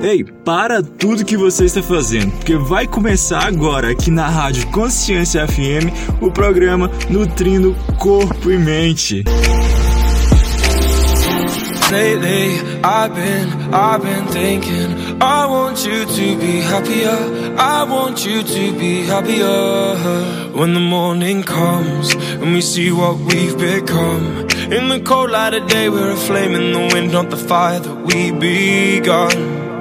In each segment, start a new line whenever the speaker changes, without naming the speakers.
Ei, para tudo que você está fazendo, porque vai começar agora aqui na Rádio Consciência FM o programa Nutrindo Corpo e Mente.
Lately, I've been, I've been thinking, I want you to be happier. I want you to be happier. When the morning comes and we see what we've become. In the cold light of day, we're a flame in the wind, not the fire that we begun.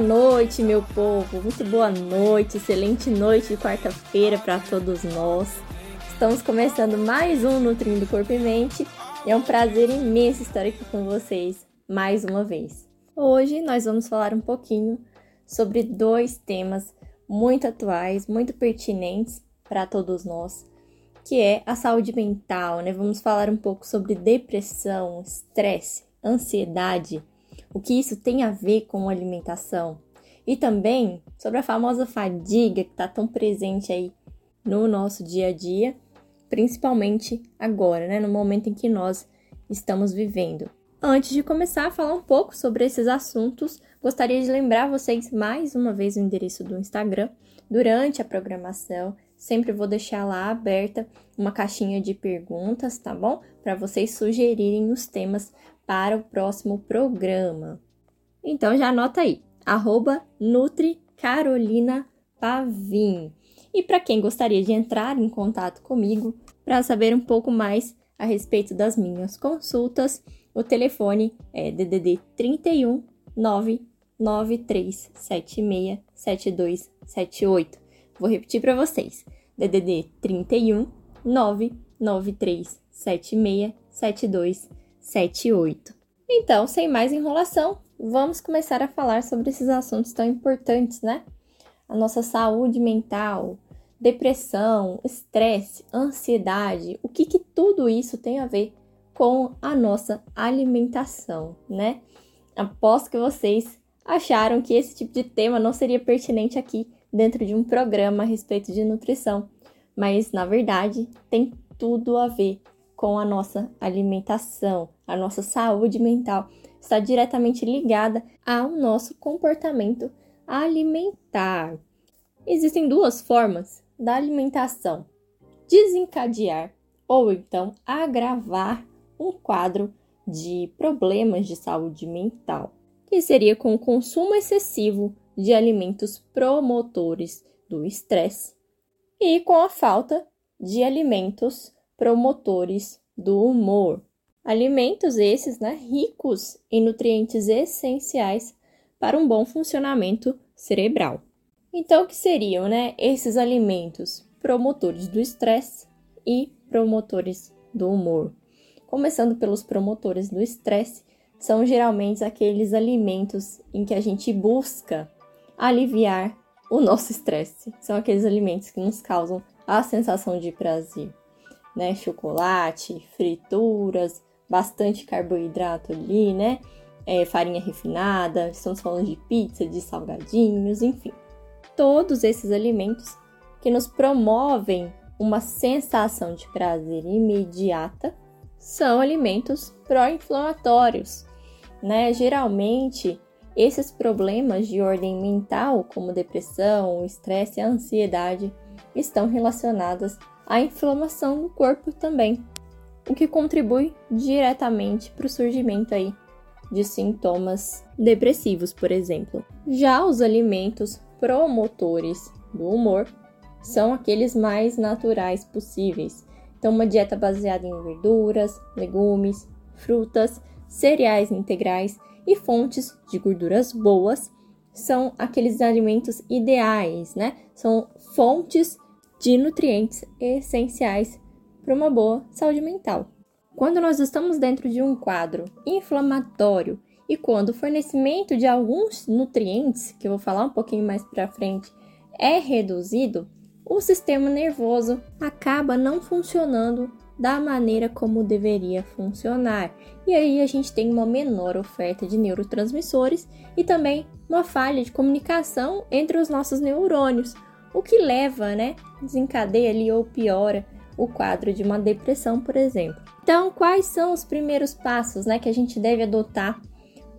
noite, meu povo. Muito boa noite, excelente noite de quarta-feira para todos nós. Estamos começando mais um Nutrindo Corpo e Mente. É um prazer imenso estar aqui com vocês mais uma vez. Hoje nós vamos falar um pouquinho sobre dois temas muito atuais, muito pertinentes para todos nós, que é a saúde mental, né? Vamos falar um pouco sobre depressão, estresse, ansiedade o que isso tem a ver com alimentação e também sobre a famosa fadiga que está tão presente aí no nosso dia a dia, principalmente agora, né, no momento em que nós estamos vivendo. Antes de começar a falar um pouco sobre esses assuntos, gostaria de lembrar vocês mais uma vez o endereço do Instagram. Durante a programação, sempre vou deixar lá aberta uma caixinha de perguntas, tá bom? Para vocês sugerirem os temas para o próximo programa. Então já anota aí, arroba Nutri Carolina Pavim. E para quem gostaria de entrar em contato comigo para saber um pouco mais a respeito das minhas consultas, o telefone é DDD 31 99376 7278. Vou repetir para vocês. DDD 31 99376 7278. 78. Então, sem mais enrolação, vamos começar a falar sobre esses assuntos tão importantes, né? A nossa saúde mental, depressão, estresse, ansiedade, o que, que tudo isso tem a ver com a nossa alimentação, né? Aposto que vocês acharam que esse tipo de tema não seria pertinente aqui dentro de um programa a respeito de nutrição, mas na verdade tem tudo a ver com a nossa alimentação, a nossa saúde mental está diretamente ligada ao nosso comportamento alimentar. Existem duas formas da alimentação: desencadear ou então agravar um quadro de problemas de saúde mental, que seria com o consumo excessivo de alimentos promotores do estresse e com a falta de alimentos promotores do humor. Alimentos esses né, ricos em nutrientes essenciais para um bom funcionamento cerebral. Então, o que seriam né, esses alimentos promotores do estresse e promotores do humor? Começando pelos promotores do estresse, são geralmente aqueles alimentos em que a gente busca aliviar o nosso estresse. São aqueles alimentos que nos causam a sensação de prazer né? Chocolate, frituras, bastante carboidrato ali, né? É, farinha refinada, estamos falando de pizza, de salgadinhos, enfim. Todos esses alimentos que nos promovem uma sensação de prazer imediata são alimentos pró-inflamatórios, né? Geralmente, esses problemas de ordem mental, como depressão, estresse e ansiedade, estão relacionados a inflamação no corpo também, o que contribui diretamente para o surgimento aí de sintomas depressivos, por exemplo. Já os alimentos promotores do humor são aqueles mais naturais possíveis. Então, uma dieta baseada em verduras, legumes, frutas, cereais integrais e fontes de gorduras boas são aqueles alimentos ideais, né? São fontes de nutrientes essenciais para uma boa saúde mental. quando nós estamos dentro de um quadro inflamatório e quando o fornecimento de alguns nutrientes, que eu vou falar um pouquinho mais para frente, é reduzido, o sistema nervoso acaba não funcionando da maneira como deveria funcionar. E aí a gente tem uma menor oferta de neurotransmissores e também uma falha de comunicação entre os nossos neurônios, o que leva, né, desencadeia ali ou piora o quadro de uma depressão, por exemplo. Então, quais são os primeiros passos, né, que a gente deve adotar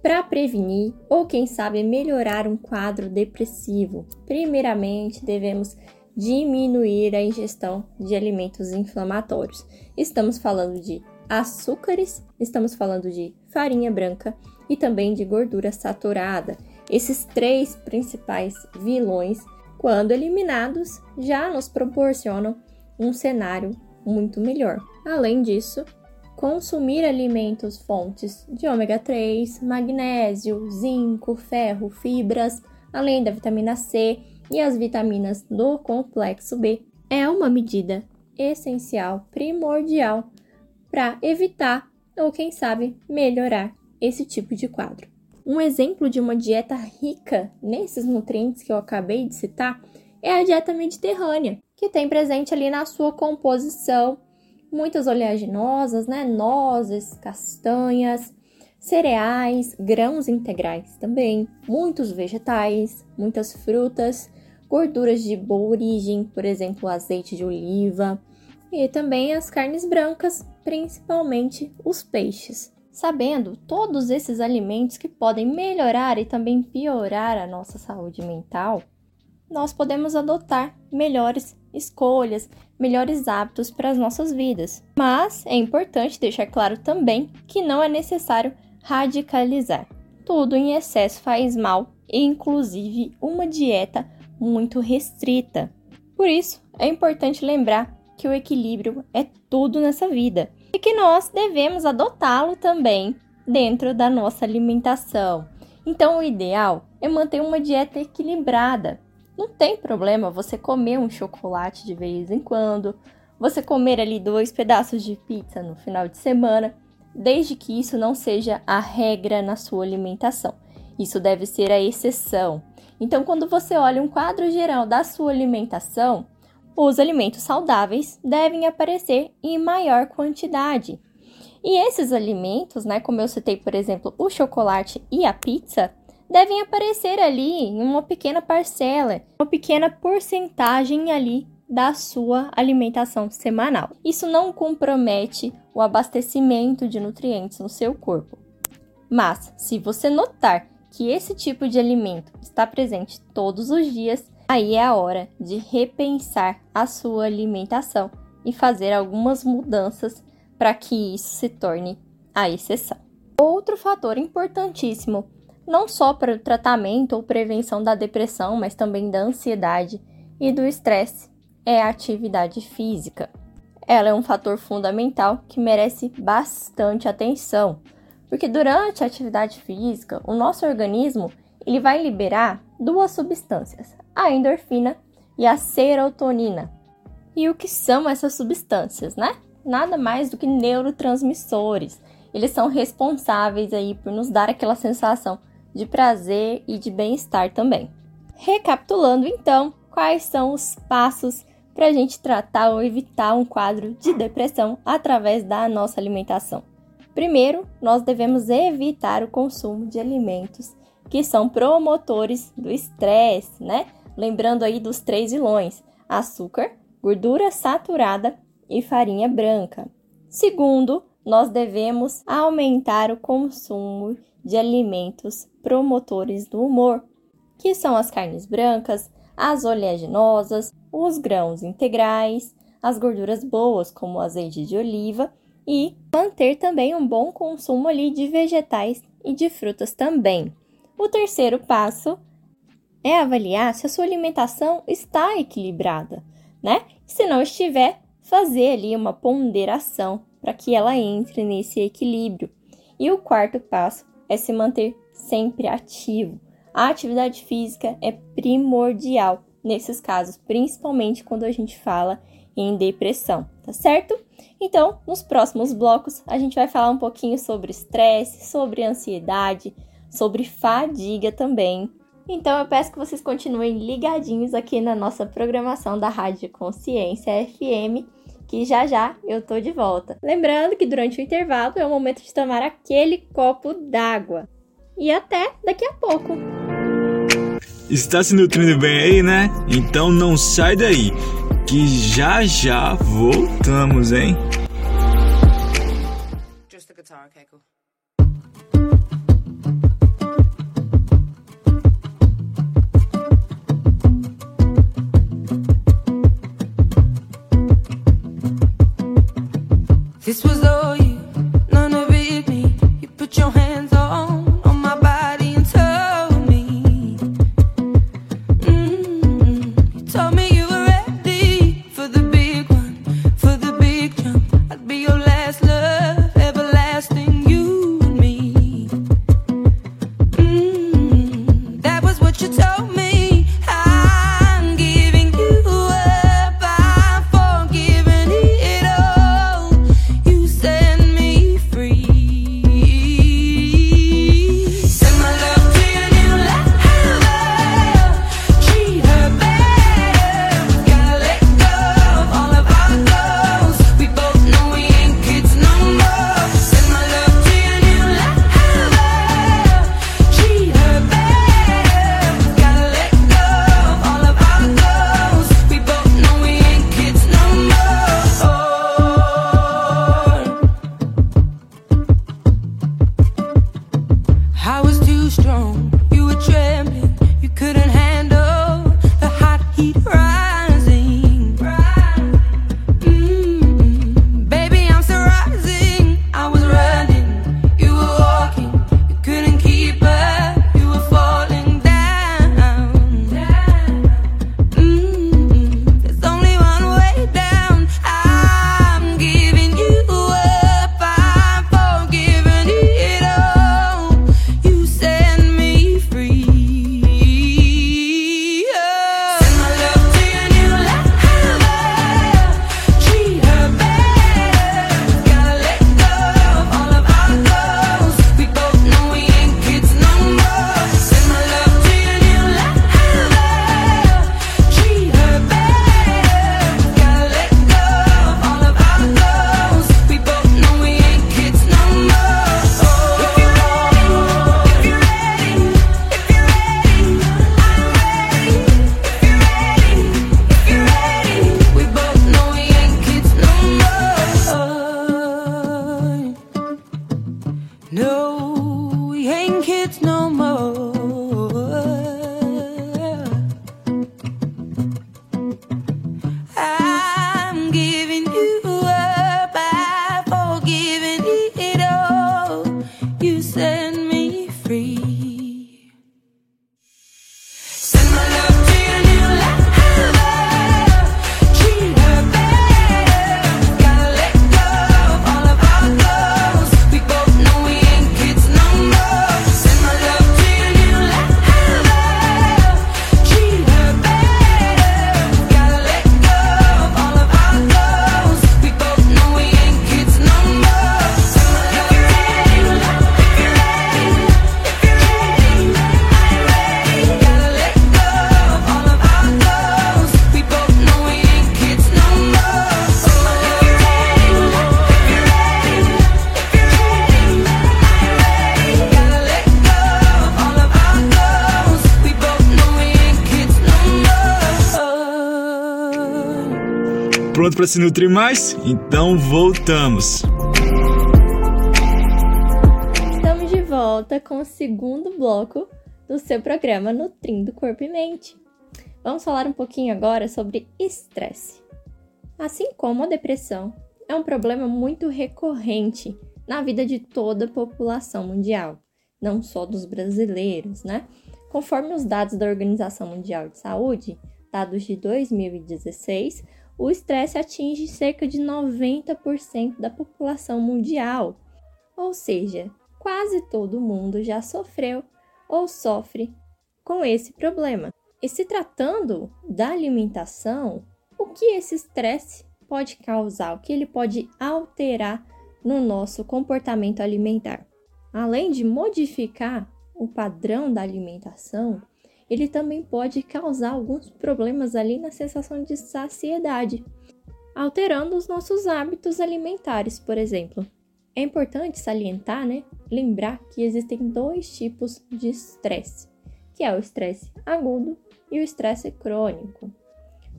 para prevenir ou quem sabe melhorar um quadro depressivo? Primeiramente, devemos diminuir a ingestão de alimentos inflamatórios. Estamos falando de açúcares, estamos falando de farinha branca e também de gordura saturada. Esses três principais vilões, quando eliminados, já nos proporcionam um cenário muito melhor. Além disso, consumir alimentos fontes de ômega 3, magnésio, zinco, ferro, fibras, além da vitamina C e as vitaminas do complexo B é uma medida essencial, primordial para evitar ou quem sabe melhorar esse tipo de quadro. Um exemplo de uma dieta rica nesses nutrientes que eu acabei de citar é a dieta mediterrânea, que tem presente ali na sua composição muitas oleaginosas, né, nozes, castanhas, cereais, grãos integrais também, muitos vegetais, muitas frutas gorduras de boa origem, por exemplo, azeite de oliva, e também as carnes brancas, principalmente os peixes. Sabendo todos esses alimentos que podem melhorar e também piorar a nossa saúde mental, nós podemos adotar melhores escolhas, melhores hábitos para as nossas vidas. Mas é importante deixar claro também que não é necessário radicalizar. Tudo em excesso faz mal, inclusive uma dieta muito restrita. Por isso, é importante lembrar que o equilíbrio é tudo nessa vida e que nós devemos adotá-lo também dentro da nossa alimentação. Então, o ideal é manter uma dieta equilibrada. Não tem problema você comer um chocolate de vez em quando, você comer ali dois pedaços de pizza no final de semana, desde que isso não seja a regra na sua alimentação. Isso deve ser a exceção. Então, quando você olha um quadro geral da sua alimentação, os alimentos saudáveis devem aparecer em maior quantidade. E esses alimentos, né, como eu citei, por exemplo, o chocolate e a pizza, devem aparecer ali em uma pequena parcela, uma pequena porcentagem ali da sua alimentação semanal. Isso não compromete o abastecimento de nutrientes no seu corpo. Mas, se você notar que esse tipo de alimento está presente todos os dias, aí é a hora de repensar a sua alimentação e fazer algumas mudanças para que isso se torne a exceção. Outro fator importantíssimo, não só para o tratamento ou prevenção da depressão, mas também da ansiedade e do estresse, é a atividade física. Ela é um fator fundamental que merece bastante atenção porque durante a atividade física, o nosso organismo ele vai liberar duas substâncias, a endorfina e a serotonina. E o que são essas substâncias, né? Nada mais do que neurotransmissores. Eles são responsáveis aí por nos dar aquela sensação de prazer e de bem-estar também. Recapitulando então, quais são os passos para a gente tratar ou evitar um quadro de depressão através da nossa alimentação? Primeiro, nós devemos evitar o consumo de alimentos que são promotores do estresse, né? Lembrando aí dos três vilões: açúcar, gordura saturada e farinha branca. Segundo, nós devemos aumentar o consumo de alimentos promotores do humor, que são as carnes brancas, as oleaginosas, os grãos integrais, as gorduras boas, como o azeite de oliva e manter também um bom consumo ali de vegetais e de frutas também. O terceiro passo é avaliar se a sua alimentação está equilibrada, né? Se não estiver, fazer ali uma ponderação para que ela entre nesse equilíbrio. E o quarto passo é se manter sempre ativo. A atividade física é primordial nesses casos, principalmente quando a gente fala em depressão, tá certo? Então, nos próximos blocos, a gente vai falar um pouquinho sobre estresse, sobre ansiedade, sobre fadiga também. Então, eu peço que vocês continuem ligadinhos aqui na nossa programação da Rádio Consciência FM, que já já eu tô de volta. Lembrando que durante o intervalo é o momento de tomar aquele copo d'água. E até daqui a pouco!
Está se nutrindo bem aí, né? Então não sai daí, que já já voltamos, hein? This was all para se nutrir mais? Então voltamos!
Estamos de volta com o segundo bloco do seu programa Nutrindo Corpo e Mente. Vamos falar um pouquinho agora sobre estresse. Assim como a depressão, é um problema muito recorrente na vida de toda a população mundial, não só dos brasileiros, né? Conforme os dados da Organização Mundial de Saúde, dados de 2016, o estresse atinge cerca de 90% da população mundial. Ou seja, quase todo mundo já sofreu ou sofre com esse problema. E se tratando da alimentação, o que esse estresse pode causar, o que ele pode alterar no nosso comportamento alimentar. Além de modificar o padrão da alimentação, ele também pode causar alguns problemas ali na sensação de saciedade, alterando os nossos hábitos alimentares, por exemplo. É importante salientar, né? Lembrar que existem dois tipos de estresse, que é o estresse agudo e o estresse crônico.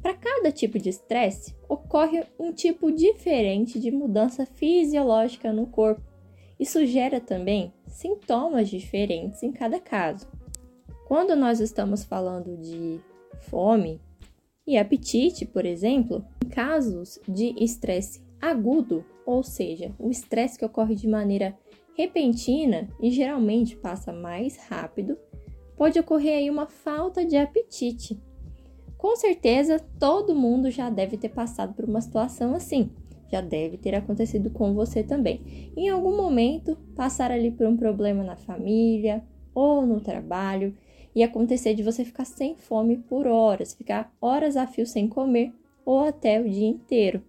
Para cada tipo de estresse, ocorre um tipo diferente de mudança fisiológica no corpo. Isso gera também sintomas diferentes em cada caso. Quando nós estamos falando de fome e apetite, por exemplo, em casos de estresse agudo, ou seja, o estresse que ocorre de maneira repentina e geralmente passa mais rápido, pode ocorrer aí uma falta de apetite. Com certeza, todo mundo já deve ter passado por uma situação assim. Já deve ter acontecido com você também. Em algum momento, passar ali por um problema na família ou no trabalho e acontecer de você ficar sem fome por horas, ficar horas a fio sem comer ou até o dia inteiro.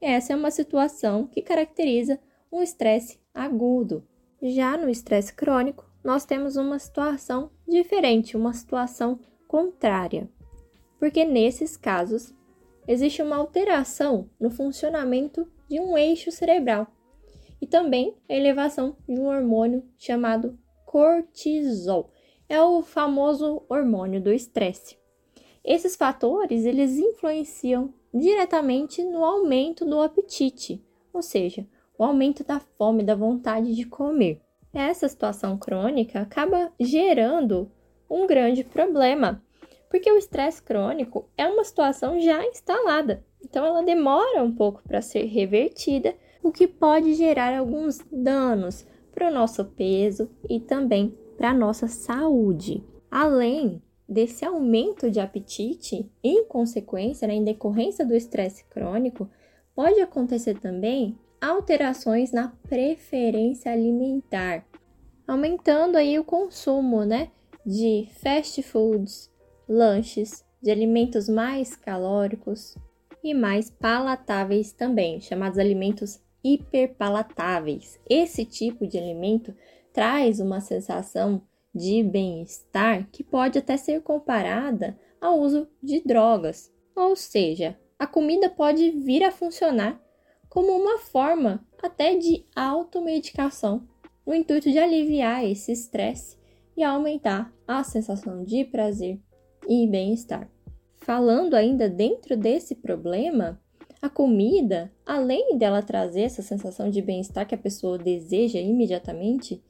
Essa é uma situação que caracteriza um estresse agudo. Já no estresse crônico, nós temos uma situação diferente, uma situação contrária. Porque nesses casos, existe uma alteração no funcionamento de um eixo cerebral e também a elevação de um hormônio chamado cortisol. É o famoso hormônio do estresse. Esses fatores, eles influenciam diretamente no aumento do apetite, ou seja, o aumento da fome, da vontade de comer. Essa situação crônica acaba gerando um grande problema, porque o estresse crônico é uma situação já instalada, então ela demora um pouco para ser revertida, o que pode gerar alguns danos para o nosso peso e também para a nossa saúde. Além desse aumento de apetite, em consequência, né, em decorrência do estresse crônico, pode acontecer também alterações na preferência alimentar, aumentando aí o consumo, né, de fast foods, lanches, de alimentos mais calóricos e mais palatáveis também, chamados alimentos hiperpalatáveis. Esse tipo de alimento traz uma sensação de bem-estar que pode até ser comparada ao uso de drogas. Ou seja, a comida pode vir a funcionar como uma forma até de automedicação, no intuito de aliviar esse estresse e aumentar a sensação de prazer e bem-estar. Falando ainda dentro desse problema, a comida, além dela trazer essa sensação de bem-estar que a pessoa deseja imediatamente,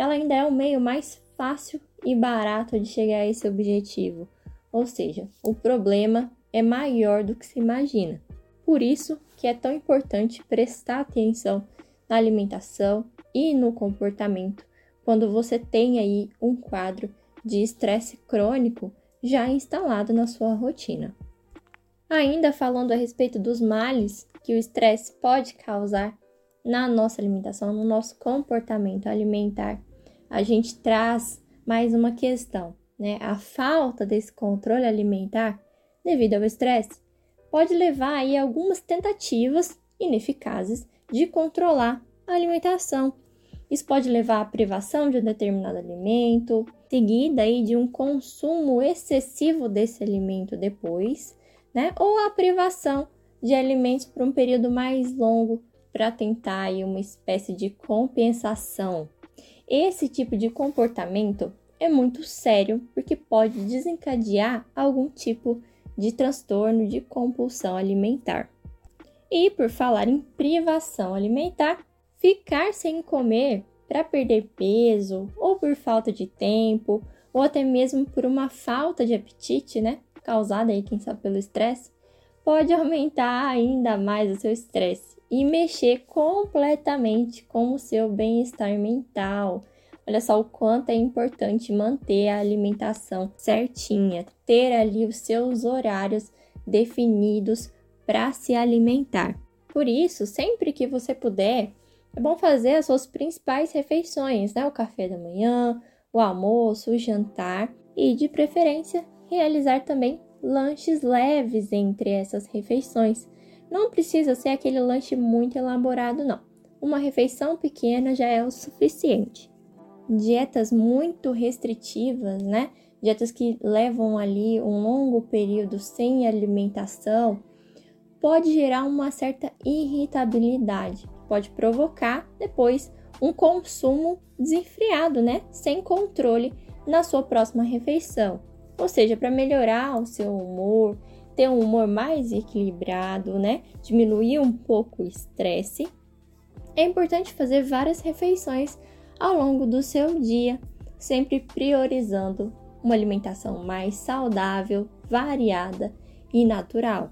ela ainda é o meio mais fácil e barato de chegar a esse objetivo. Ou seja, o problema é maior do que se imagina. Por isso que é tão importante prestar atenção na alimentação e no comportamento quando você tem aí um quadro de estresse crônico já instalado na sua rotina. Ainda falando a respeito dos males que o estresse pode causar na nossa alimentação, no nosso comportamento alimentar, a gente traz mais uma questão, né? A falta desse controle alimentar devido ao estresse pode levar aí a algumas tentativas ineficazes de controlar a alimentação. Isso pode levar à privação de um determinado alimento, seguida aí de um consumo excessivo desse alimento depois, né? Ou a privação de alimentos por um período mais longo para tentar aí uma espécie de compensação esse tipo de comportamento é muito sério porque pode desencadear algum tipo de transtorno de compulsão alimentar. E por falar em privação alimentar, ficar sem comer para perder peso ou por falta de tempo ou até mesmo por uma falta de apetite, né, causada aí quem sabe pelo estresse, pode aumentar ainda mais o seu estresse e mexer completamente com o seu bem-estar mental. Olha só o quanto é importante manter a alimentação certinha, ter ali os seus horários definidos para se alimentar. Por isso, sempre que você puder, é bom fazer as suas principais refeições, né? O café da manhã, o almoço, o jantar e, de preferência, realizar também lanches leves entre essas refeições. Não precisa ser aquele lanche muito elaborado, não. Uma refeição pequena já é o suficiente. Dietas muito restritivas, né? Dietas que levam ali um longo período sem alimentação, pode gerar uma certa irritabilidade, pode provocar depois um consumo desenfreado, né? Sem controle na sua próxima refeição. Ou seja, para melhorar o seu humor, ter um humor mais equilibrado, né? Diminuir um pouco o estresse, é importante fazer várias refeições ao longo do seu dia, sempre priorizando uma alimentação mais saudável, variada e natural.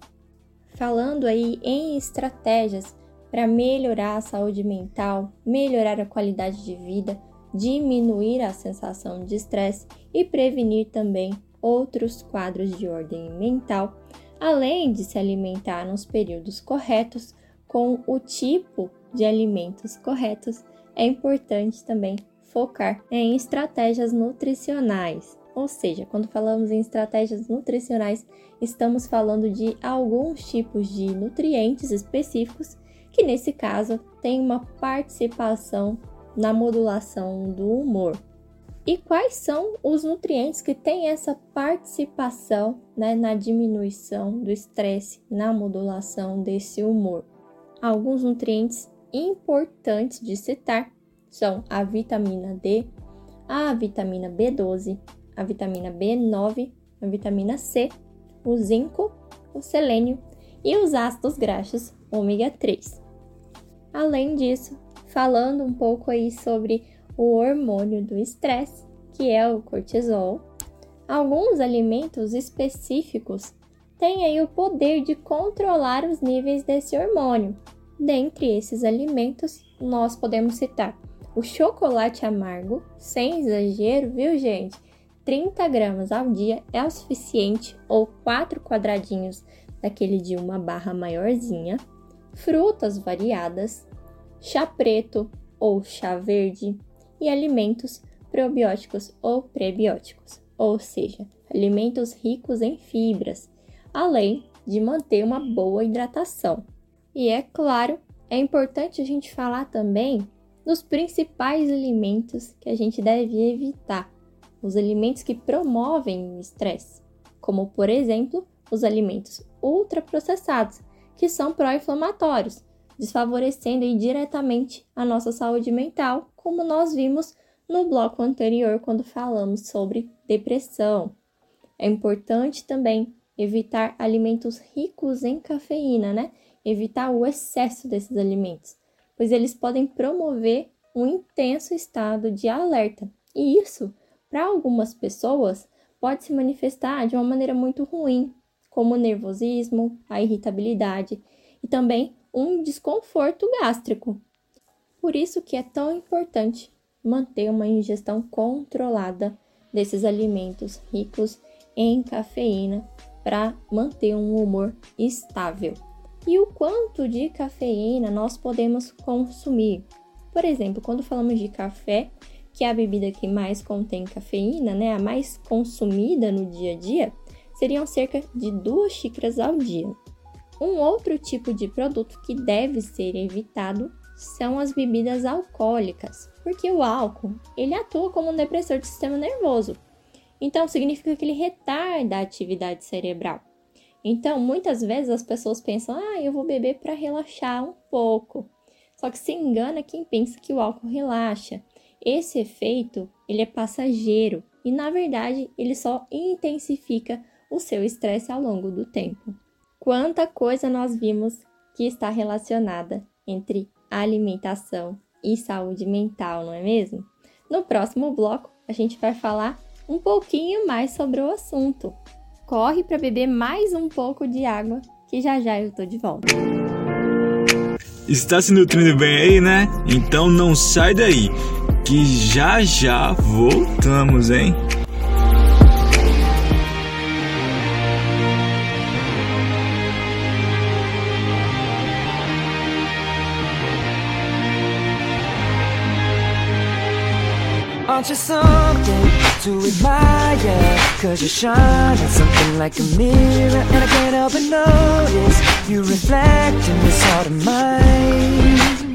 Falando aí em estratégias para melhorar a saúde mental, melhorar a qualidade de vida, diminuir a sensação de estresse e prevenir também outros quadros de ordem mental, além de se alimentar nos períodos corretos, com o tipo de alimentos corretos, é importante também focar em estratégias nutricionais. Ou seja, quando falamos em estratégias nutricionais, estamos falando de alguns tipos de nutrientes específicos que, nesse caso, têm uma participação na modulação do humor. E quais são os nutrientes que têm essa participação né, na diminuição do estresse, na modulação desse humor? Alguns nutrientes importantes de citar são a vitamina D, a vitamina B12, a vitamina B9, a vitamina C, o zinco, o selênio e os ácidos graxos ômega 3. Além disso, falando um pouco aí sobre o hormônio do estresse, que é o cortisol. Alguns alimentos específicos têm aí o poder de controlar os níveis desse hormônio. Dentre esses alimentos, nós podemos citar o chocolate amargo, sem exagero, viu, gente? 30 gramas ao dia é o suficiente, ou 4 quadradinhos daquele de uma barra maiorzinha, frutas variadas, chá preto ou chá verde, e alimentos probióticos ou prebióticos, ou seja, alimentos ricos em fibras, além de manter uma boa hidratação. E é claro, é importante a gente falar também dos principais alimentos que a gente deve evitar, os alimentos que promovem o estresse, como por exemplo, os alimentos ultraprocessados, que são pró-inflamatórios, desfavorecendo diretamente a nossa saúde mental, como nós vimos no bloco anterior quando falamos sobre depressão. É importante também evitar alimentos ricos em cafeína, né? Evitar o excesso desses alimentos, pois eles podem promover um intenso estado de alerta. E isso, para algumas pessoas, pode se manifestar de uma maneira muito ruim, como o nervosismo, a irritabilidade e também um desconforto gástrico. Por isso que é tão importante manter uma ingestão controlada desses alimentos ricos em cafeína para manter um humor estável. E o quanto de cafeína nós podemos consumir? Por exemplo, quando falamos de café, que é a bebida que mais contém cafeína, né, a mais consumida no dia a dia, seriam cerca de duas xícaras ao dia. Um outro tipo de produto que deve ser evitado são as bebidas alcoólicas, porque o álcool ele atua como um depressor do sistema nervoso. Então significa que ele retarda a atividade cerebral. Então, muitas vezes as pessoas pensam: "Ah, eu vou beber para relaxar um pouco". Só que se engana quem pensa que o álcool relaxa. Esse efeito, ele é passageiro e na verdade, ele só intensifica o seu estresse ao longo do tempo. Quanta coisa nós vimos que está relacionada entre alimentação e saúde mental, não é mesmo? No próximo bloco, a gente vai falar um pouquinho mais sobre o assunto. Corre para beber mais um pouco de água, que já já eu tô de volta.
Está se nutrindo bem aí, né? Então não sai daí, que já já voltamos, hein? Aren't you something to admire? Cause you're shining something like a mirror And I can't help but notice You reflect in this heart of mine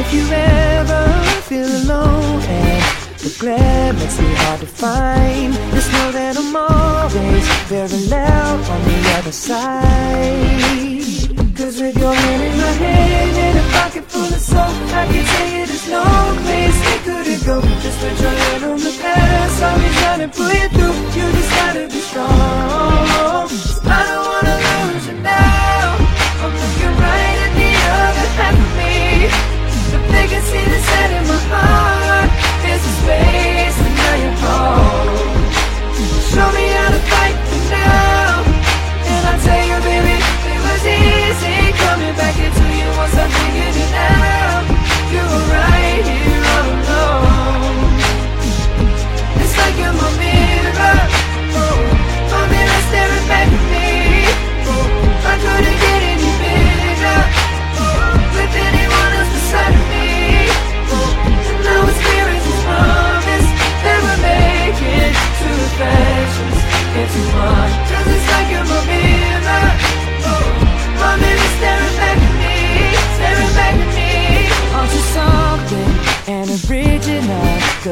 If you ever feel alone and the glare makes me hard to find Just know that I'm always very loud on the other side Cause with your hand in my hand and a pocket full of soap I can tell you there's no place go. Just put your hand on the past. I'll be trying to pull you through. You just gotta be strong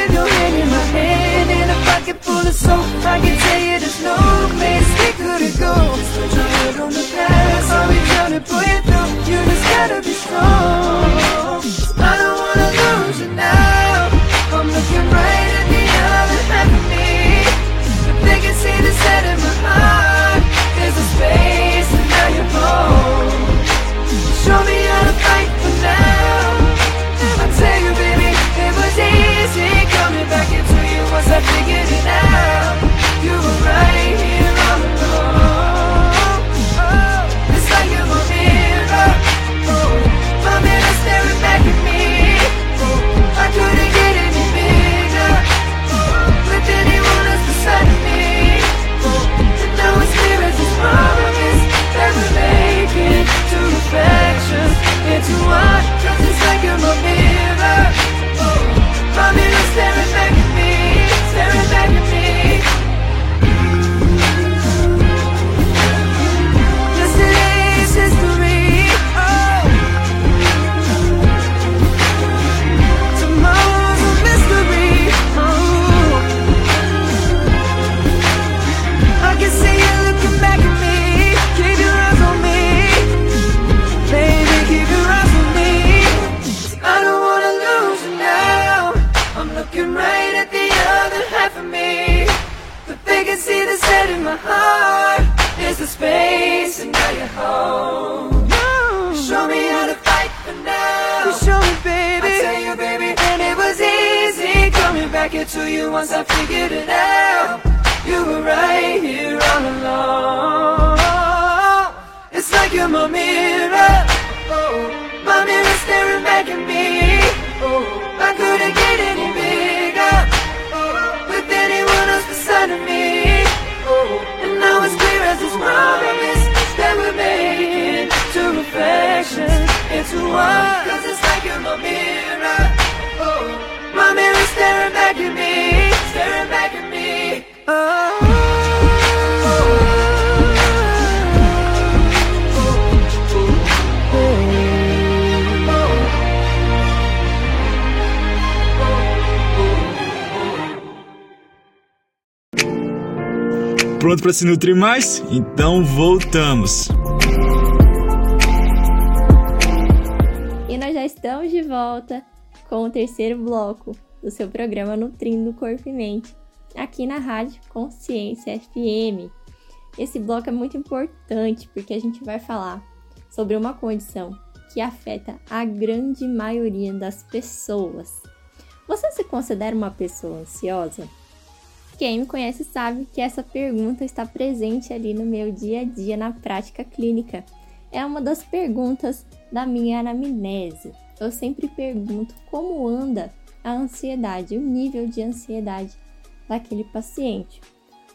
with your hand in my hand And a pocket full of soap. I can tell you there's no place we couldn't go put your head on the past I'll be trying to pull you through. You just gotta be strong. I don't wanna lose you now. I'm looking right into you once I figured it out. You were right here all along. It's like you're my mirror. Oh, My mirror staring back at me. Oh, I couldn't get any bigger. Oh, With anyone else beside of me. Oh, And now it's clear as this promise That we're making two reflections into one Cause it's like you're My mirror staring back at me Staring back at me
Pronto para se nutrir mais? Então voltamos.
E nós já estamos de volta com o terceiro bloco do seu programa Nutrindo Corpo e Mente, aqui na Rádio Consciência FM. Esse bloco é muito importante porque a gente vai falar sobre uma condição que afeta a grande maioria das pessoas. Você se considera uma pessoa ansiosa? Quem me conhece sabe que essa pergunta está presente ali no meu dia a dia na prática clínica. é uma das perguntas da minha anamnese. Eu sempre pergunto como anda a ansiedade, o nível de ansiedade daquele paciente.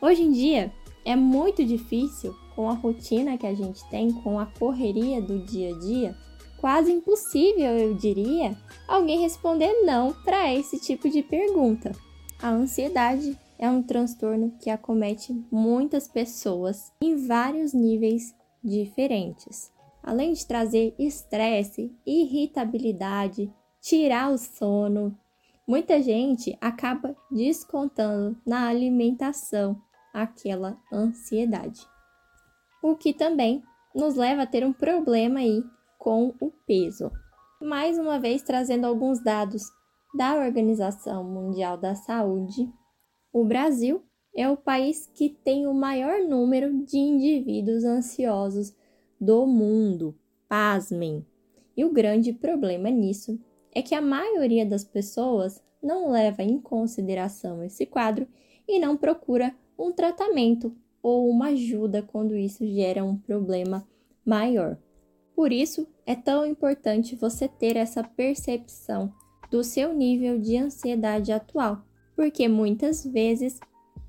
Hoje em dia é muito difícil, com a rotina que a gente tem, com a correria do dia a dia, quase impossível, eu diria, alguém responder não para esse tipo de pergunta. A ansiedade é um transtorno que acomete muitas pessoas em vários níveis diferentes. Além de trazer estresse, irritabilidade, tirar o sono, muita gente acaba descontando na alimentação aquela ansiedade. O que também nos leva a ter um problema aí com o peso. Mais uma vez trazendo alguns dados da Organização Mundial da Saúde, o Brasil é o país que tem o maior número de indivíduos ansiosos do mundo. Pasmem! E o grande problema nisso é que a maioria das pessoas não leva em consideração esse quadro e não procura um tratamento ou uma ajuda quando isso gera um problema maior. Por isso, é tão importante você ter essa percepção do seu nível de ansiedade atual, porque muitas vezes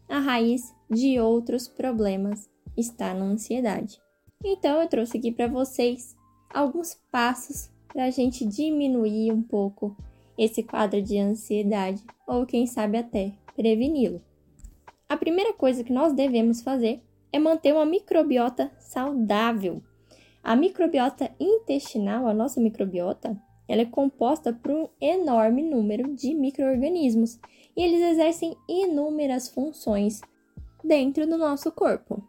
a raiz de outros problemas está na ansiedade. Então, eu trouxe aqui para vocês alguns passos para a gente diminuir um pouco esse quadro de ansiedade ou, quem sabe, até preveni-lo. A primeira coisa que nós devemos fazer é manter uma microbiota saudável. A microbiota intestinal, a nossa microbiota, ela é composta por um enorme número de microorganismos e eles exercem inúmeras funções dentro do nosso corpo.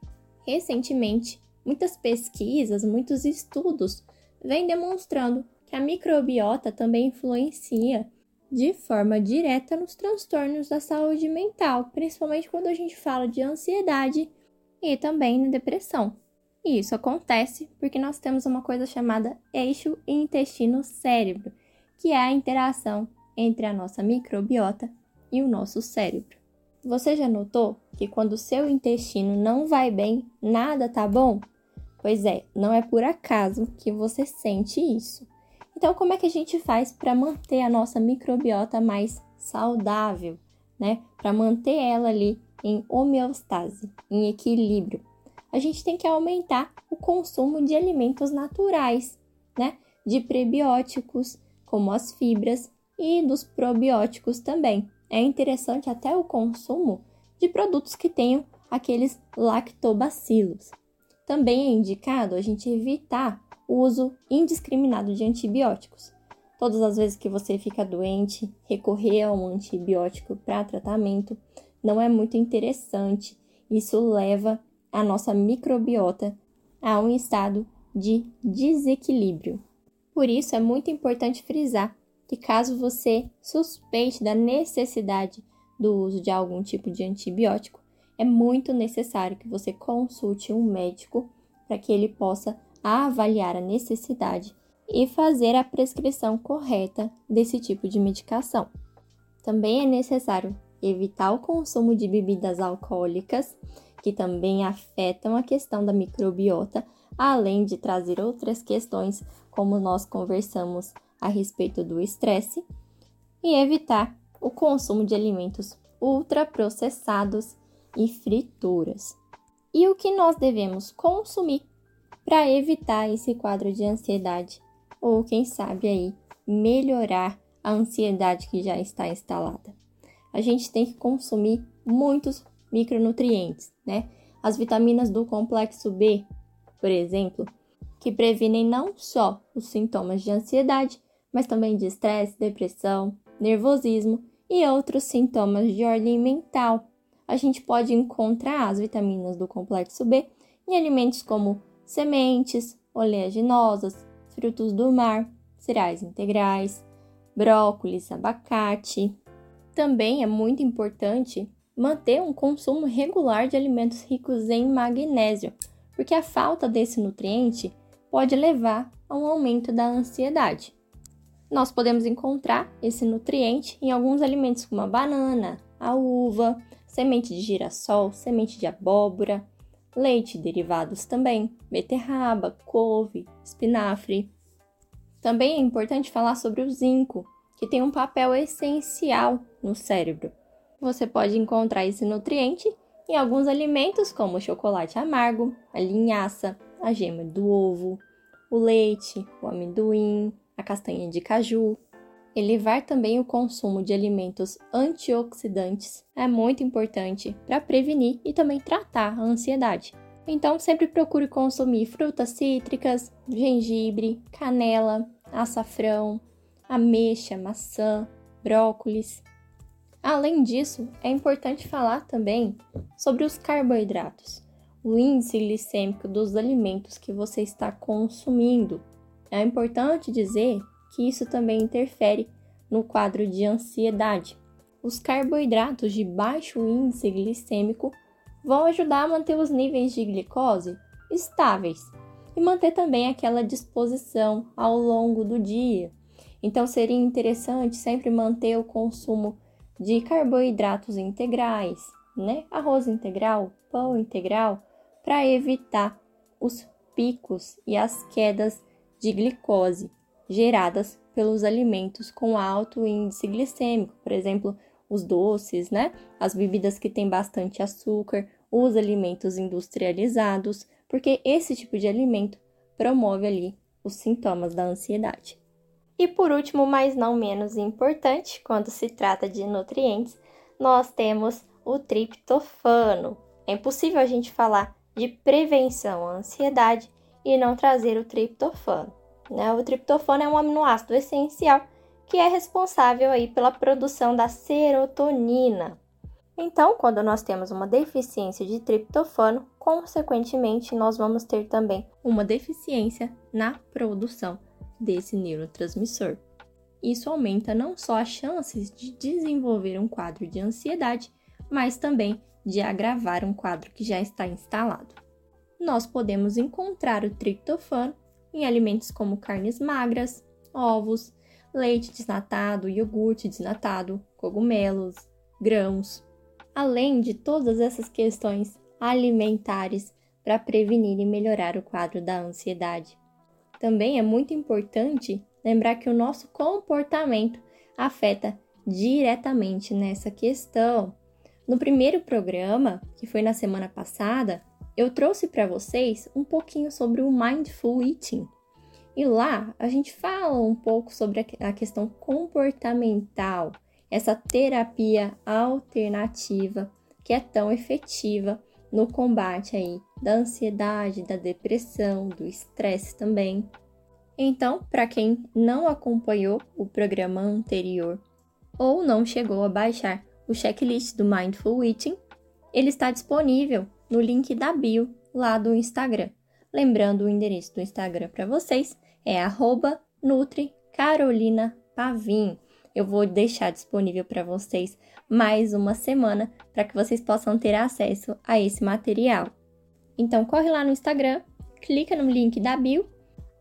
Recentemente, muitas pesquisas, muitos estudos vêm demonstrando que a microbiota também influencia de forma direta nos transtornos da saúde mental, principalmente quando a gente fala de ansiedade e também na depressão. E isso acontece porque nós temos uma coisa chamada eixo intestino-cérebro, que é a interação entre a nossa microbiota e o nosso cérebro. Você já notou que quando o seu intestino não vai bem, nada tá bom? Pois é, não é por acaso que você sente isso. Então, como é que a gente faz para manter a nossa microbiota mais saudável, né? Para manter ela ali em homeostase, em equilíbrio. A gente tem que aumentar o consumo de alimentos naturais, né? De prebióticos, como as fibras, e dos probióticos também. É interessante até o consumo de produtos que tenham aqueles lactobacilos. Também é indicado a gente evitar uso indiscriminado de antibióticos. Todas as vezes que você fica doente, recorrer a um antibiótico para tratamento não é muito interessante. Isso leva a nossa microbiota a um estado de desequilíbrio. Por isso é muito importante frisar que caso você suspeite da necessidade do uso de algum tipo de antibiótico, é muito necessário que você consulte um médico para que ele possa a avaliar a necessidade e fazer a prescrição correta desse tipo de medicação. Também é necessário evitar o consumo de bebidas alcoólicas, que também afetam a questão da microbiota, além de trazer outras questões, como nós conversamos a respeito do estresse, e evitar o consumo de alimentos ultraprocessados e frituras. E o que nós devemos consumir para evitar esse quadro de ansiedade ou quem sabe aí melhorar a ansiedade que já está instalada. A gente tem que consumir muitos micronutrientes, né? As vitaminas do complexo B, por exemplo, que previnem não só os sintomas de ansiedade, mas também de estresse, depressão, nervosismo e outros sintomas de ordem mental. A gente pode encontrar as vitaminas do complexo B em alimentos como sementes, oleaginosas, frutos do mar, cereais integrais, brócolis, abacate. Também é muito importante manter um consumo regular de alimentos ricos em magnésio, porque a falta desse nutriente pode levar a um aumento da ansiedade. Nós podemos encontrar esse nutriente em alguns alimentos como a banana, a uva, semente de girassol, semente de abóbora, leite, derivados também, beterraba, couve, espinafre. Também é importante falar sobre o zinco, que tem um papel essencial no cérebro. Você pode encontrar esse nutriente em alguns alimentos como o chocolate amargo, a linhaça, a gema do ovo, o leite, o amendoim, a castanha de caju. Elevar também o consumo de alimentos antioxidantes é muito importante para prevenir e também tratar a ansiedade. Então, sempre procure consumir frutas cítricas, gengibre, canela, açafrão, ameixa, maçã, brócolis. Além disso, é importante falar também sobre os carboidratos, o índice glicêmico dos alimentos que você está consumindo. É importante dizer que isso também interfere no quadro de ansiedade. Os carboidratos de baixo índice glicêmico vão ajudar a manter os níveis de glicose estáveis e manter também aquela disposição ao longo do dia. Então seria interessante sempre manter o consumo de carboidratos integrais, né? Arroz integral, pão integral, para evitar os picos e as quedas de glicose geradas pelos alimentos com alto índice glicêmico, por exemplo, os doces, né? As bebidas que têm bastante açúcar, os alimentos industrializados, porque esse tipo de alimento promove ali os sintomas da ansiedade. E por último, mas não menos importante, quando se trata de nutrientes, nós temos o triptofano. É impossível a gente falar de prevenção à ansiedade e não trazer o triptofano. Né? O triptofano é um aminoácido essencial que é responsável aí pela produção da serotonina. Então, quando nós temos uma deficiência de triptofano, consequentemente, nós vamos ter também uma deficiência na produção desse neurotransmissor. Isso aumenta não só as chances de desenvolver um quadro de ansiedade, mas também de agravar um quadro que já está instalado. Nós podemos encontrar o triptofano em alimentos como carnes magras, ovos, leite desnatado, iogurte desnatado, cogumelos, grãos, além de todas essas questões alimentares para prevenir e melhorar o quadro da ansiedade. Também é muito importante lembrar que o nosso comportamento afeta diretamente nessa questão. No primeiro programa, que foi na semana passada, eu trouxe para vocês um pouquinho sobre o Mindful Eating. E lá a gente fala um pouco sobre a questão comportamental, essa terapia alternativa que é tão efetiva no combate aí da ansiedade, da depressão, do estresse também. Então, para quem não acompanhou o programa anterior ou não chegou a baixar o checklist do Mindful Eating, ele está disponível no link da bio lá do Instagram. Lembrando o endereço do Instagram para vocês é @nutri_carolina_pavim. Eu vou deixar disponível para vocês mais uma semana para que vocês possam ter acesso a esse material. Então corre lá no Instagram, clica no link da bio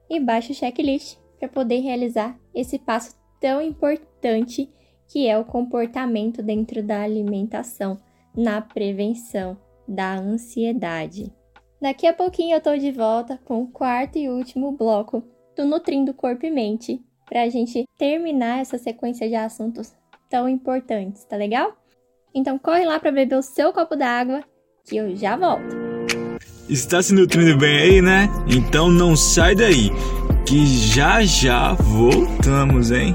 e baixa o checklist para poder realizar esse passo tão importante que é o comportamento dentro da alimentação na prevenção da ansiedade. Daqui a pouquinho eu tô de volta com o quarto e último bloco do Nutrindo Corpo e Mente, para a gente terminar essa sequência de assuntos tão importantes, tá legal? Então corre lá para beber o seu copo d'água que eu já volto.
Está se nutrindo bem aí, né? Então não sai daí, que já já voltamos, hein?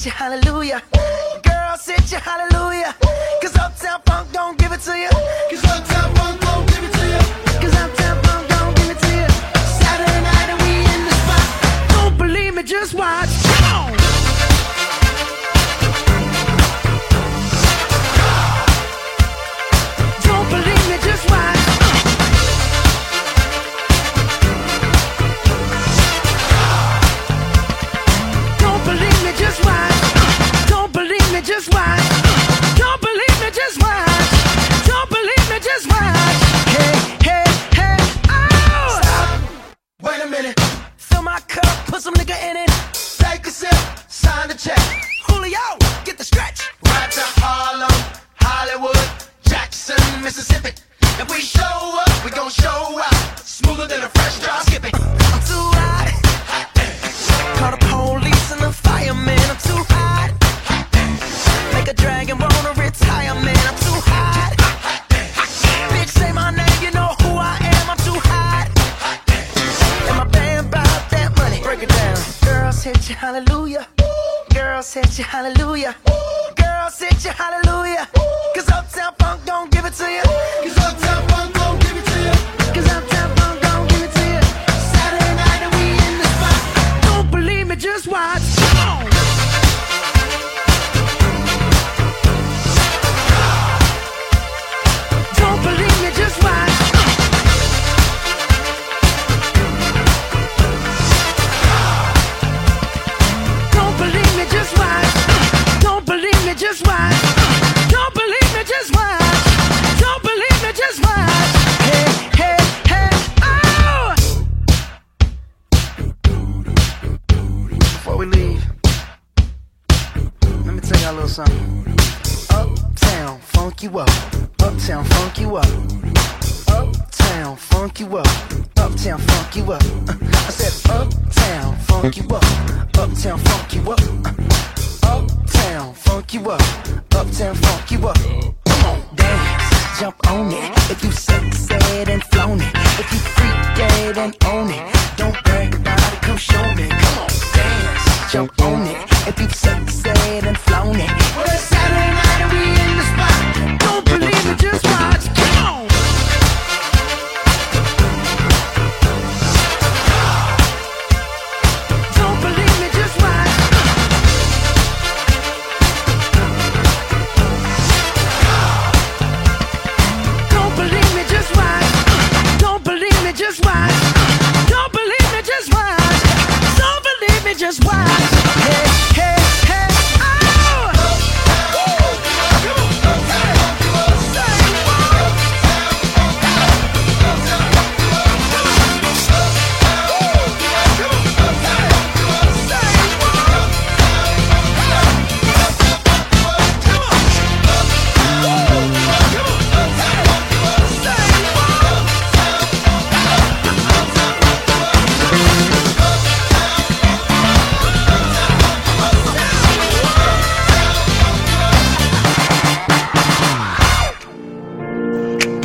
hit you hallelujah. Girl, hit you hallelujah. Cause Uptown Funk don't give it to you. Cause Uptown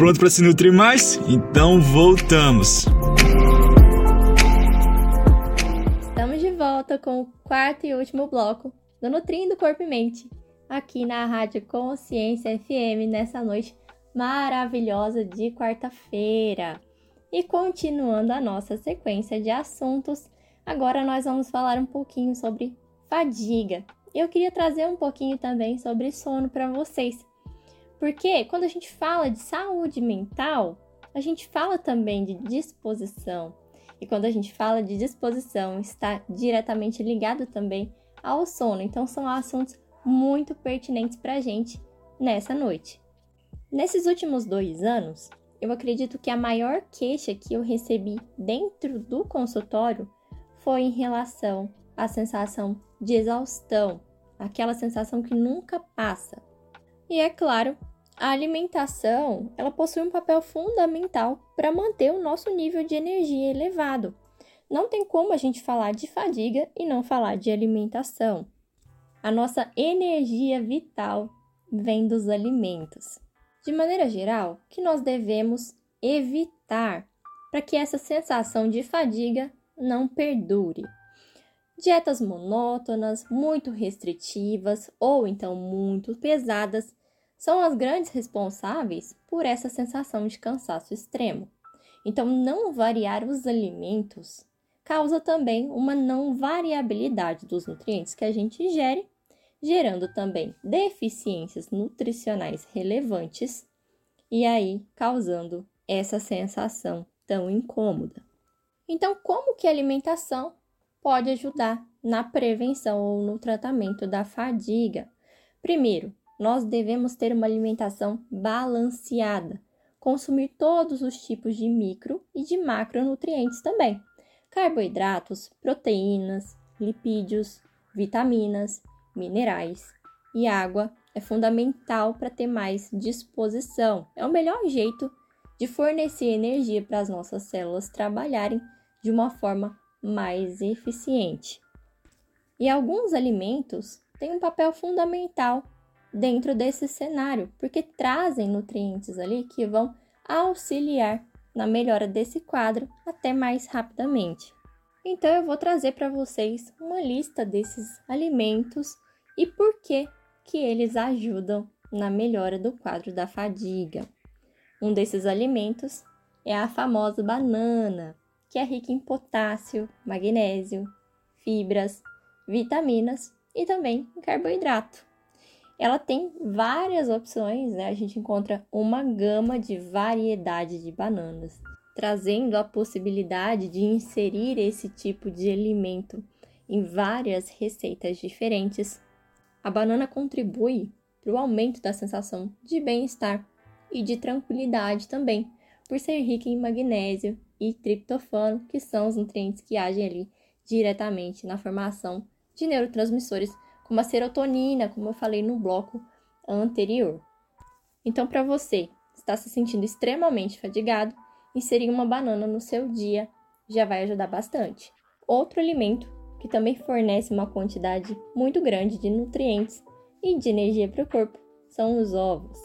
Pronto para se nutrir mais? Então voltamos.
Estamos de volta com o quarto e último bloco do Nutrindo Corpo e Mente, aqui na Rádio Consciência FM, nessa noite maravilhosa de quarta-feira. E continuando a nossa sequência de assuntos, agora nós vamos falar um pouquinho sobre fadiga. Eu queria trazer um pouquinho também sobre sono para vocês. Porque quando a gente fala de saúde mental, a gente fala também de disposição. E quando a gente fala de disposição, está diretamente ligado também ao sono. Então, são assuntos muito pertinentes para a gente nessa noite. Nesses últimos dois anos, eu acredito que a maior queixa que eu recebi dentro do consultório foi em relação à sensação de exaustão, aquela sensação que nunca passa. E é claro, a alimentação, ela possui um papel fundamental para manter o nosso nível de energia elevado. Não tem como a gente falar de fadiga e não falar de alimentação. A nossa energia vital vem dos alimentos. De maneira geral, que nós devemos evitar para que essa sensação de fadiga não perdure. Dietas monótonas, muito restritivas ou então muito pesadas são as grandes responsáveis por essa sensação de cansaço extremo. Então, não variar os alimentos causa também uma não variabilidade dos nutrientes que a gente ingere, gerando também deficiências nutricionais relevantes e aí causando essa sensação tão incômoda. Então, como que a alimentação pode ajudar na prevenção ou no tratamento da fadiga? Primeiro, nós devemos ter uma alimentação balanceada, consumir todos os tipos de micro e de macronutrientes também carboidratos, proteínas, lipídios, vitaminas, minerais e água é fundamental para ter mais disposição. É o melhor jeito de fornecer energia para as nossas células trabalharem de uma forma mais eficiente. E alguns alimentos têm um papel fundamental dentro desse cenário, porque trazem nutrientes ali que vão auxiliar na melhora desse quadro até mais rapidamente. Então eu vou trazer para vocês uma lista desses alimentos e por que que eles ajudam na melhora do quadro da fadiga. Um desses alimentos é a famosa banana, que é rica em potássio, magnésio, fibras, vitaminas e também em carboidrato. Ela tem várias opções, né? A gente encontra uma gama de variedade de bananas, trazendo a possibilidade de inserir esse tipo de alimento em várias receitas diferentes. A banana contribui para o aumento da sensação de bem-estar e de tranquilidade também, por ser rica em magnésio e triptofano, que são os nutrientes que agem ali diretamente na formação de neurotransmissores como a serotonina, como eu falei no bloco anterior. Então, para você está se sentindo extremamente fadigado, inserir uma banana no seu dia já vai ajudar bastante. Outro alimento que também fornece uma quantidade muito grande de nutrientes e de energia para o corpo são os ovos.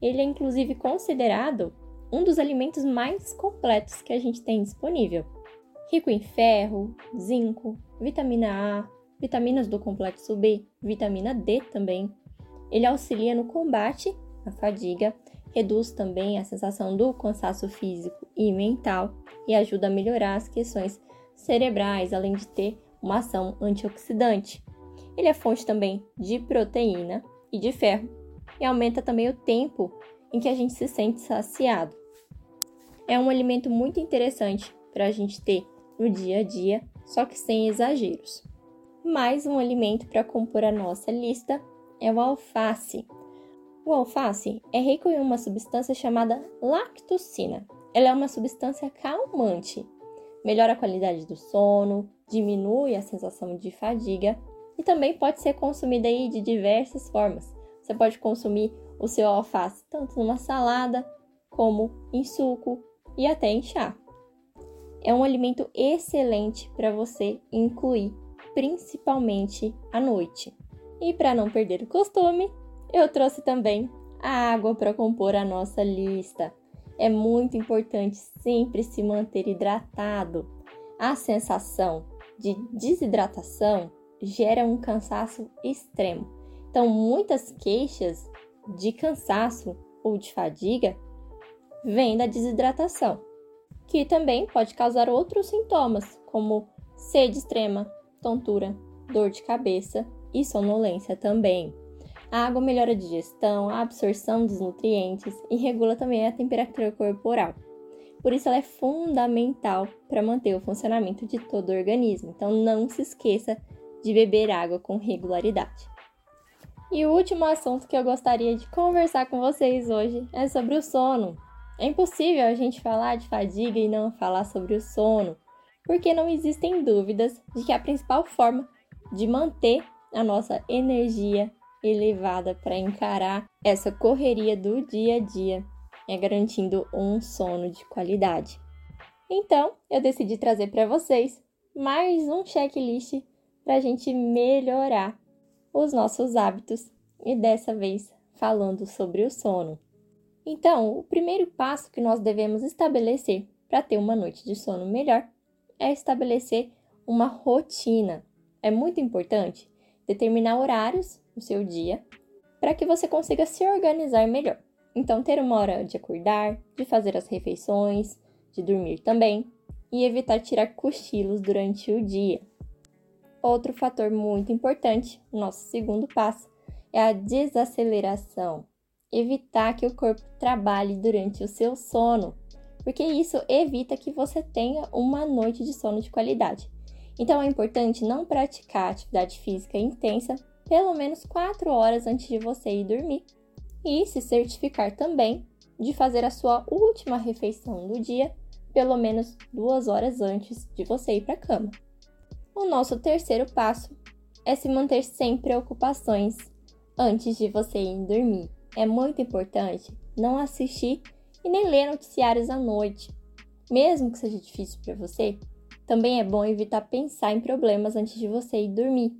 Ele é inclusive considerado um dos alimentos mais completos que a gente tem disponível. Rico em ferro, zinco, vitamina A, vitaminas do complexo B, vitamina D também. Ele auxilia no combate à fadiga, reduz também a sensação do cansaço físico e mental e ajuda a melhorar as questões cerebrais, além de ter uma ação antioxidante. Ele é fonte também de proteína e de ferro e aumenta também o tempo em que a gente se sente saciado. É um alimento muito interessante para a gente ter no dia a dia, só que sem exageros. Mais um alimento para compor a nossa lista é o alface. O alface é rico em uma substância chamada lactocina. Ela é uma substância calmante, melhora a qualidade do sono, diminui a sensação de fadiga e também pode ser consumida aí de diversas formas. Você pode consumir o seu alface tanto numa salada como em suco e até em chá. É um alimento excelente para você incluir principalmente à noite. E para não perder o costume, eu trouxe também a água para compor a nossa lista. É muito importante sempre se manter hidratado. A sensação de desidratação gera um cansaço extremo. Então, muitas queixas de cansaço ou de fadiga vêm da desidratação, que também pode causar outros sintomas, como sede extrema, tontura, dor de cabeça e sonolência também. A água melhora a digestão, a absorção dos nutrientes e regula também a temperatura corporal. Por isso, ela é fundamental para manter o funcionamento de todo o organismo. Então, não se esqueça de beber água com regularidade. E o último assunto que eu gostaria de conversar com vocês hoje é sobre o sono. É impossível a gente falar de fadiga e não falar sobre o sono porque não existem dúvidas de que a principal forma de manter a nossa energia elevada para encarar essa correria do dia a dia é garantindo um sono de qualidade. Então, eu decidi trazer para vocês mais um checklist para a gente melhorar os nossos hábitos e dessa vez falando sobre o sono. Então, o primeiro passo que nós devemos estabelecer para ter uma noite de sono melhor é estabelecer uma rotina. é muito importante determinar horários no seu dia para que você consiga se organizar melhor. Então, ter uma hora de acordar, de fazer as refeições, de dormir também e evitar tirar cochilos durante o dia. Outro fator muito importante, nosso segundo passo, é a desaceleração. Evitar que o corpo trabalhe durante o seu sono, porque isso evita que você tenha uma noite de sono de qualidade. Então é importante não praticar atividade física intensa pelo menos 4 horas antes de você ir dormir e se certificar também de fazer a sua última refeição do dia pelo menos duas horas antes de você ir para a cama. O nosso terceiro passo é se manter sem preocupações antes de você ir dormir. É muito importante não assistir e nem ler noticiários à noite. Mesmo que seja difícil para você, também é bom evitar pensar em problemas antes de você ir dormir.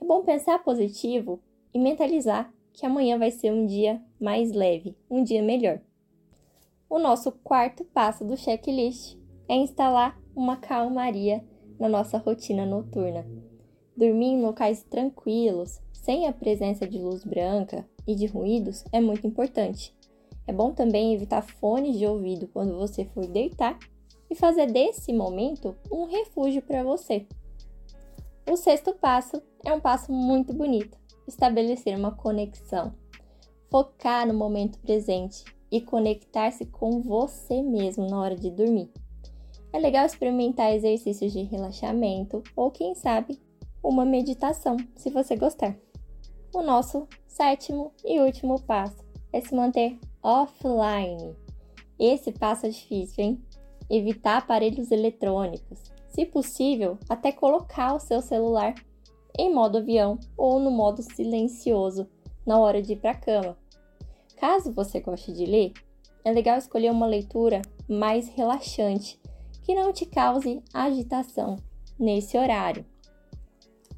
É bom pensar positivo e mentalizar que amanhã vai ser um dia mais leve, um dia melhor. O nosso quarto passo do checklist é instalar uma calmaria na nossa rotina noturna. Dormir em locais tranquilos, sem a presença de luz branca e de ruídos, é muito importante. É bom também evitar fones de ouvido quando você for deitar e fazer desse momento um refúgio para você. O sexto passo é um passo muito bonito estabelecer uma conexão, focar no momento presente e conectar-se com você mesmo na hora de dormir. É legal experimentar exercícios de relaxamento ou, quem sabe, uma meditação, se você gostar. O nosso sétimo e último passo é se manter offline. Esse passo é difícil, hein? Evitar aparelhos eletrônicos. Se possível, até colocar o seu celular em modo avião ou no modo silencioso na hora de ir para a cama. Caso você goste de ler, é legal escolher uma leitura mais relaxante, que não te cause agitação nesse horário.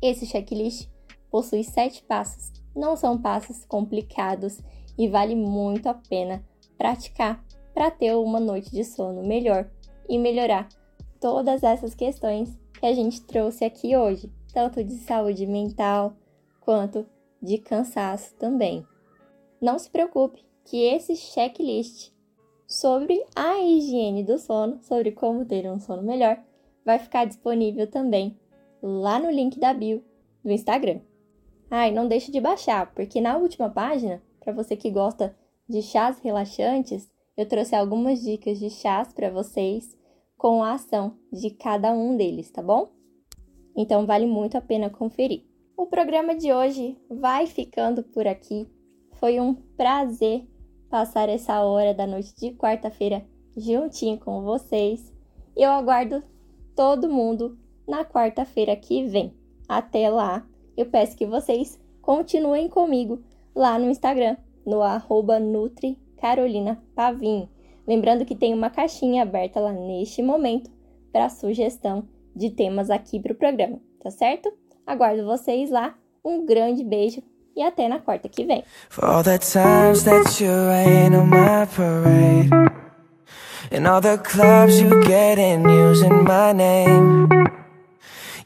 Esse checklist possui sete passos, não são passos complicados e vale muito a pena praticar para ter uma noite de sono melhor e melhorar todas essas questões que a gente trouxe aqui hoje tanto de saúde mental quanto de cansaço também. Não se preocupe que esse checklist sobre a higiene do sono, sobre como ter um sono melhor, vai ficar disponível também lá no link da bio do Instagram. Ah, não deixe de baixar, porque na última página, para você que gosta de chás relaxantes, eu trouxe algumas dicas de chás para vocês com a ação de cada um deles, tá bom? então vale muito a pena conferir. O programa de hoje vai ficando por aqui. Foi um prazer passar essa hora da noite de quarta-feira juntinho com vocês. Eu aguardo todo mundo na quarta-feira que vem. Até lá, eu peço que vocês continuem comigo lá no Instagram, no arroba Nutri Carolina Pavim. Lembrando que tem uma caixinha aberta lá neste momento para sugestão de temas aqui para o programa, tá certo? Aguardo vocês lá. Um grande beijo e até na quarta que vem. And all the clubs you get in using my name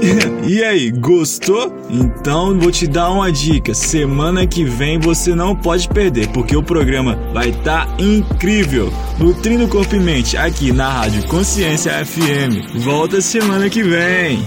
E aí, gostou? Então vou te dar uma dica. Semana que vem você não pode perder, porque o programa vai estar tá incrível. Nutrindo Corpo e Mente aqui na Rádio Consciência FM. Volta semana que vem.